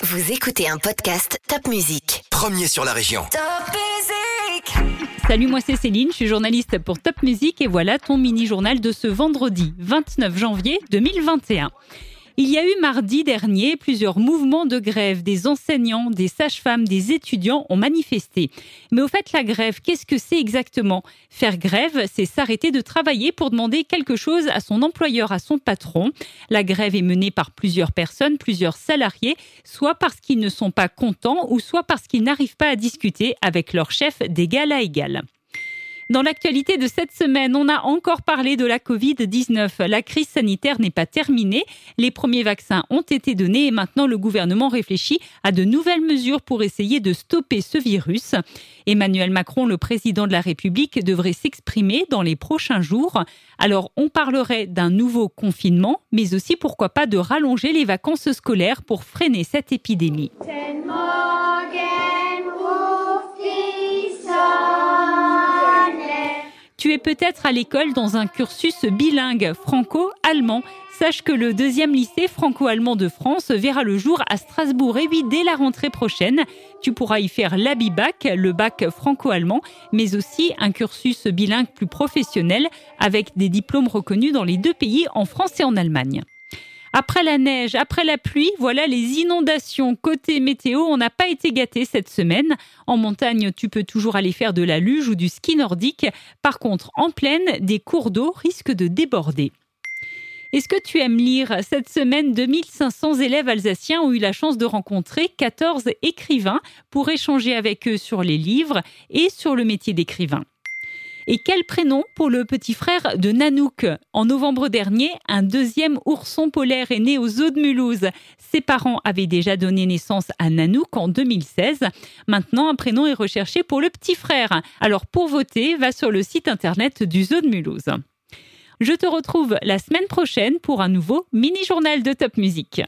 Vous écoutez un podcast Top Music. Premier sur la région. Top Music Salut, moi c'est Céline, je suis journaliste pour Top Music et voilà ton mini-journal de ce vendredi 29 janvier 2021. Il y a eu mardi dernier plusieurs mouvements de grève. Des enseignants, des sages-femmes, des étudiants ont manifesté. Mais au fait, la grève, qu'est-ce que c'est exactement? Faire grève, c'est s'arrêter de travailler pour demander quelque chose à son employeur, à son patron. La grève est menée par plusieurs personnes, plusieurs salariés, soit parce qu'ils ne sont pas contents ou soit parce qu'ils n'arrivent pas à discuter avec leur chef d'égal à égal. Dans l'actualité de cette semaine, on a encore parlé de la Covid-19. La crise sanitaire n'est pas terminée. Les premiers vaccins ont été donnés et maintenant le gouvernement réfléchit à de nouvelles mesures pour essayer de stopper ce virus. Emmanuel Macron, le président de la République, devrait s'exprimer dans les prochains jours. Alors on parlerait d'un nouveau confinement, mais aussi pourquoi pas de rallonger les vacances scolaires pour freiner cette épidémie. Tu es peut-être à l'école dans un cursus bilingue franco-allemand. Sache que le deuxième lycée franco-allemand de France verra le jour à Strasbourg et oui, dès la rentrée prochaine. Tu pourras y faire l'ABIBAC, le bac franco-allemand, mais aussi un cursus bilingue plus professionnel avec des diplômes reconnus dans les deux pays, en France et en Allemagne. Après la neige, après la pluie, voilà les inondations. Côté météo, on n'a pas été gâté cette semaine. En montagne, tu peux toujours aller faire de la luge ou du ski nordique. Par contre, en plaine, des cours d'eau risquent de déborder. Est-ce que tu aimes lire Cette semaine, 2500 élèves alsaciens ont eu la chance de rencontrer 14 écrivains pour échanger avec eux sur les livres et sur le métier d'écrivain? Et quel prénom pour le petit frère de Nanouk? En novembre dernier, un deuxième ourson polaire est né aux eaux de Mulhouse. Ses parents avaient déjà donné naissance à Nanouk en 2016. Maintenant, un prénom est recherché pour le petit frère. Alors pour voter, va sur le site internet du Zoo de Mulhouse. Je te retrouve la semaine prochaine pour un nouveau mini-journal de Top Music.